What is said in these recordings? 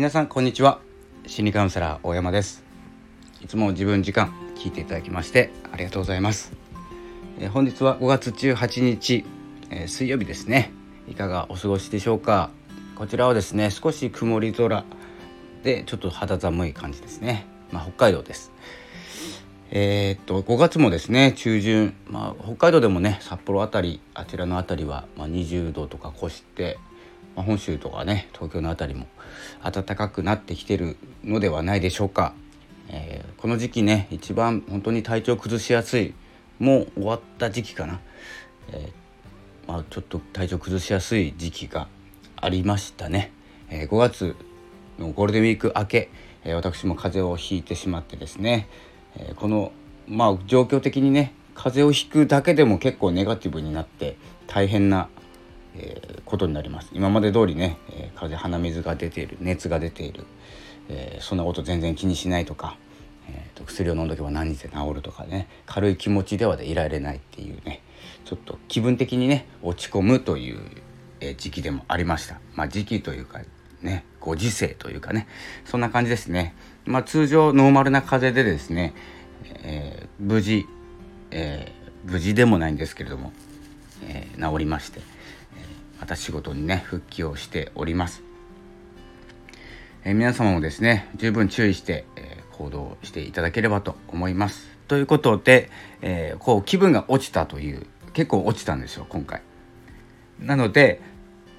皆さんこんにちは。心理カウンセラー大山です。いつも自分時間聞いていただきましてありがとうございます、えー、本日は5月18日、えー、水曜日ですね。いかがお過ごしでしょうか。こちらはですね少し曇り空でちょっと肌寒い感じですね。まあ、北海道です。えー、っと5月もですね中旬、まあ、北海道でもね札幌辺りあちらの辺りは、まあ、20度とか越して、まあ、本州とかね東京の辺りも暖かくなってきてるのではないでしょうか、えー、この時期ね一番本当に体調崩しやすいもう終わった時期かな、えー、まあ、ちょっと体調崩しやすい時期がありましたね、え5月のゴールデンウィーク明け、え私も風邪をひいてしまってですね。えこのまあ状況的にね風邪をひくだけでも結構ネガティブになって大変な、えー、ことになります。今まで通りね、えー、風邪鼻水が出ている熱が出ている、えー、そんなこと全然気にしないとか、えーと、薬を飲んどけば何日で治るとかね軽い気持ちではでいられないっていうねちょっと気分的にね落ち込むという、え時期でもありました。まあ時期というかねご時世というかねそんな感じですね。まあ通常ノーマルな風邪でですね、え、無事、え、無事でもないんですけれども、え、治りまして、また仕事にね復帰をしております、え皆様もですね十分注意して、え行動していただければと思います。ということで、えこう気分が落ちたという結構落ちたんですよ今回。なので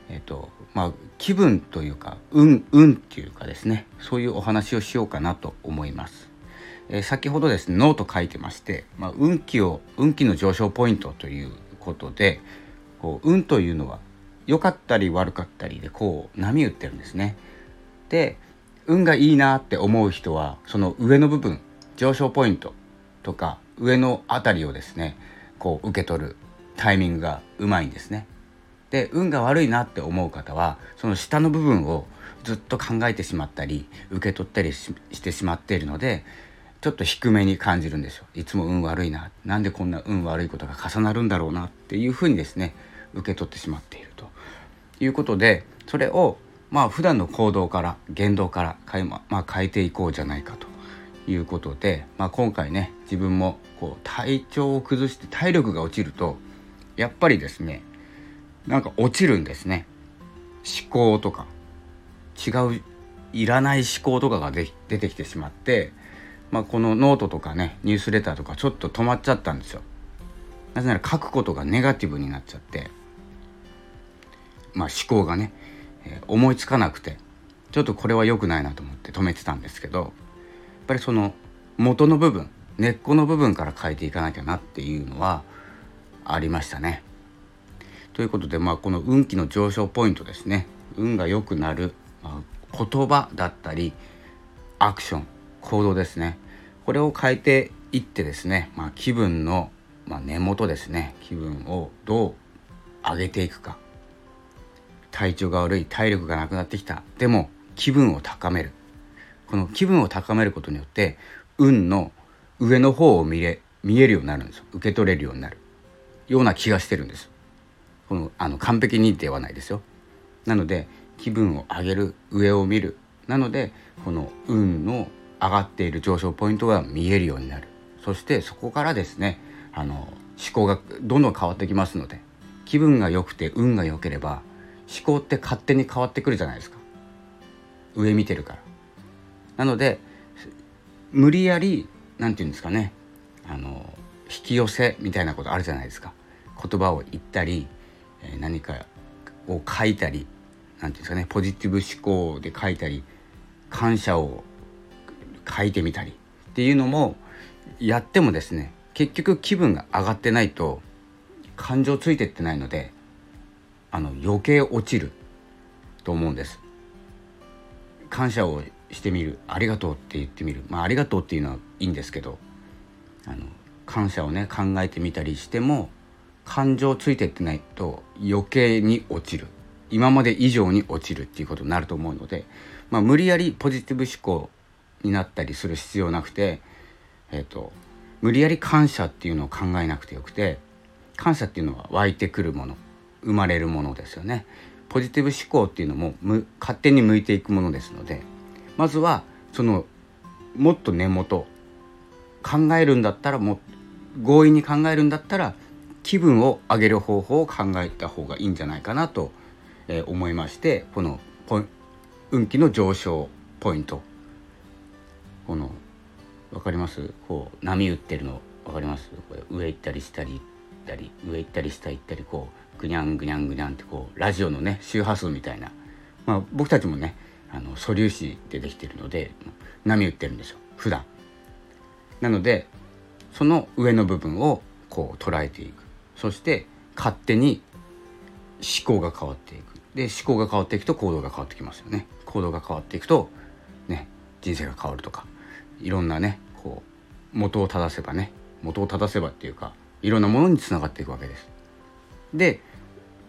えっ、とまあ気分というか運運っていうかですねそういうお話をしようかなと思います。え、先ほどですねノート書いてまして、まあ、運気を運気の上昇ポイントということでこう運というのは良かったり悪かったりでこう波打ってるんですね。で運がいいなって思う人はその上の部分上昇ポイントとか上の辺りをですねこう受け取るタイミングがうまいんですね。で運が悪いなって思う方はその下の部分をずっと考えてしまったり受け取ったりしてしまっているのでちょっと低めに感じるんですよいつも運悪いななんでこんな運悪いことが重なるんだろうなっていうふうにですね受け取ってしまっていると。いうことでそれをまあ普段の行動から言動から変え,、まあ、変えていこうじゃないかと。いうことで、まあ、今回ね自分もこう体調を崩して体力が落ちるとやっぱりですねなんか落ちるんですね。思考とか。違ういらない思考とかが出てきてしまって、まあ、このノートとかねニュースレターとかちょっと止まっちゃったんですよ。なぜなら書くことがネガティブになっちゃって。まあ思考がね、え、思いつかなくてちょっとこれは良くないなと思って止めてたんですけどやっぱりその元の部分根っこの部分から変えていかなきゃなっていうのはありましたね。ということで、まあ、この運気の上昇ポイントですね。運が良くなる、まあ、言葉だったりアクション行動ですね。これを変えていってですね、まあ、気分の、まあ、根元ですね。気分をどう上げていくか。体調が悪い体力がなくなってきた。でも気分を高める。この気分を高めることによって運の上の方を見れ見えるようになるんです受け取れるようになる。ような気がしてるんです。このあの完璧にではないですよ。なので気分を上げる上を見る。なのでこの運の上がっている上昇ポイントが見えるようになる。そしてそこからですねあの思考がどんどん変わってきますので気分が良くて運が良ければ思考って勝手に変わってくるじゃないですか。上見てるから。なので無理やり何て言うんですかね。あの引き寄せみたいなことあるじゃないですか。言葉を言ったり何かを書いたり何ていうんですかね。ポジティブ思考で書いたり感謝を書いてみたりっていうのもやってもですね結局気分が上がってないと感情ついてってないのであの余計落ちると思うんです。感謝をしてみる。ありがとうって言ってみる。まあありがとうっていうのはいいんですけど。あの感謝をね考えてみたりしても感情ついてってないと余計に落ちる。今まで以上に落ちるっていうことになると思うので、まあ、無理やりポジティブ思考になったりする必要なくて、えーと、無理やり感謝っていうのを考えなくてよくて感謝っていうのは湧いてくるもの。生まれるものですよね。ポジティブ思考っていうのも勝手に向いていくものですのでまずはそのもっと根元考えるんだったらも強引に考えるんだったら気分を上げる方法を考えた方がいいんじゃないかなと、え思いましてこの運気の上昇ポイント。この分かります？こう波打ってるの分かります？これ上行ったり下行ったり上行ったり下行ったりこうぐにゃんぐにゃんぐにゃんってこうラジオのね周波数みたいな、まあ、僕たちもねあの素粒子でできてるので波打ってるんですよ。普段。なのでその上の部分をこう捉えていく。そして勝手に思考が変わっていく。で思考が変わっていくと行動が変わってきますよね。行動が変わっていくとね人生が変わるとかいろんなねこう元を正せばね元を正せばっていうかいろんなものにつながっていくわけです。で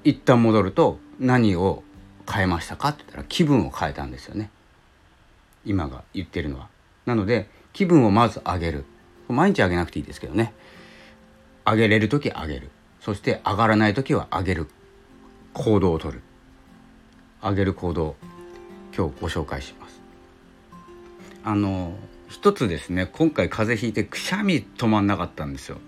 一旦戻ると何を変えましたかって言ったら気分を変えたんですよね。今が言ってるのは。なので気分をまず上げる。毎日上げなくていいですけどね。上げれる時上げる。そして上がらない時は上げる行動をとる。上げる行動今日ご紹介します。あの一つですね今回風邪ひいてくしゃみ止まんなかったんですよ。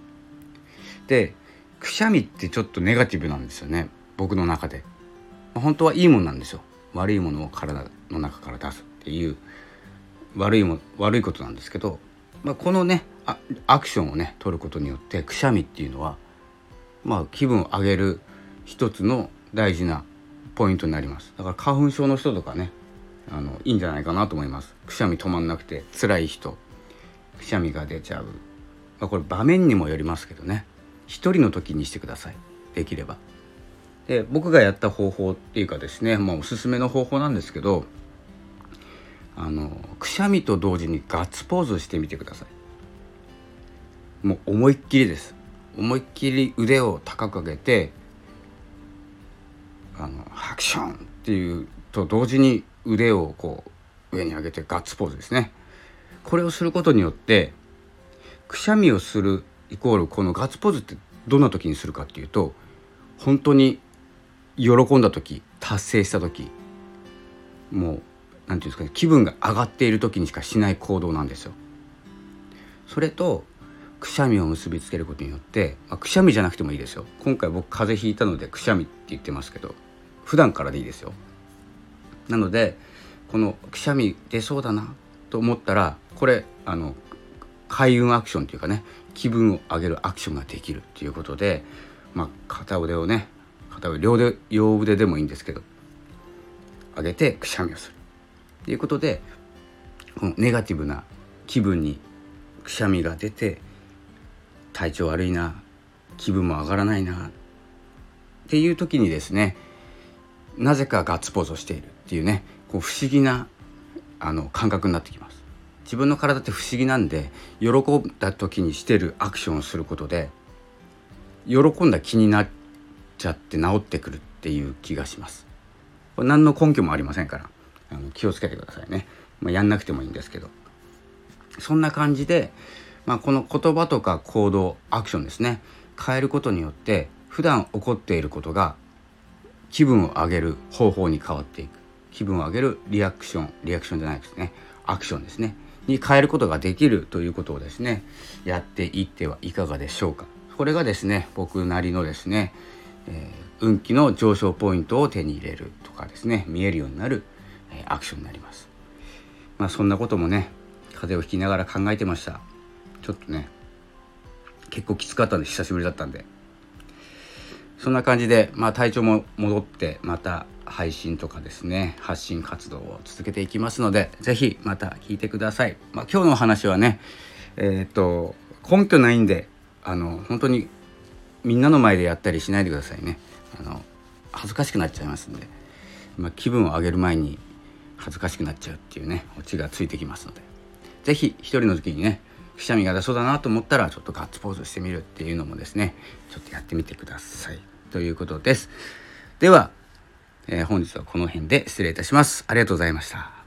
でくしゃみってちょっとネガティブなんですよね。僕の中で。本当はいいもんなんですよ。悪いものを体の中から出すっていう。悪いも悪いことなんですけど、まあ、このねアクションをね取ることによってくしゃみっていうのはまあ気分を上げる一つの大事なポイントになります。だから花粉症の人とかねあのいいんじゃないかなと思います。くしゃみ止まんなくて辛い人。くしゃみが出ちゃう、まあ、これ場面にもよりますけどね。一人の時にしてください。できれば。で僕がやった方法っていうかですね、まあ、おすすめの方法なんですけどあのくしゃみと同時にガッツポーズしてみてください。もう思いっきりです。思いっきり腕を高く上げてあのハクションっていうと同時に腕をこう上に上げてガッツポーズですね。これをすることによってくしゃみをするイコールこのガッツポーズってどんな時にするかっていうと本当に喜んだ時達成した時もう何て言うんですかね気分が上がっている時にしかしない行動なんですよ。それとくしゃみを結びつけることによって、まあ、くしゃみじゃなくてもいいですよ今回僕風邪ひいたのでくしゃみって言ってますけど普段からでいいですよなのでこのくしゃみ出そうだなと思ったらこれあの開運アクションというかね気分を上げるアクションができるっていうことで、まあ、片腕をね片腕両腕両腕でもいいんですけど上げてくしゃみをする。っていうことでこのネガティブな気分にくしゃみが出て体調悪いな気分も上がらないなっていう時にですねなぜかガッツポーズをしているっていうねこう不思議なあの感覚になってきます。自分の体って不思議なんで喜んだ時にしてるアクションをすることで喜んだ気になっちゃって治ってくるっていう気がします。これ何の根拠もありませんから。あの気をつけてくださいね、まあ、やんなくてもいいんですけど。そんな感じで、まあ、この言葉とか行動アクションですね。変えることによって普段起こっていることが気分を上げる方法に変わっていく。気分を上げるリアクションリアクションじゃないですね。アクションですね。に変えることができるということをですねやっていってはいかがでしょうか。これがですね僕なりのですね、えー、運気の上昇ポイントを手に入れるとかですね見えるようになる、え、アクションになります。まあそんなこともね風邪をひきながら考えてました。ちょっとね結構きつかったんで久しぶりだったんで。そんな感じで、まあ、体調も戻ってまた配信とかですね発信活動を続けていきますので是非また聞いてください。まあ、今日の話はねえー、っと根拠ないんであの本当にみんなの前でやったりしないでくださいね。あの恥ずかしくなっちゃいますんで、まあ、気分を上げる前に恥ずかしくなっちゃうっていうねオチがついてきますので。是非一人の時にねくしゃみが出そうだなと思ったらちょっとガッツポーズしてみるっていうのもですねちょっとやってみてください。ということです。では、えー、本日はこの辺で失礼いたします。ありがとうございました。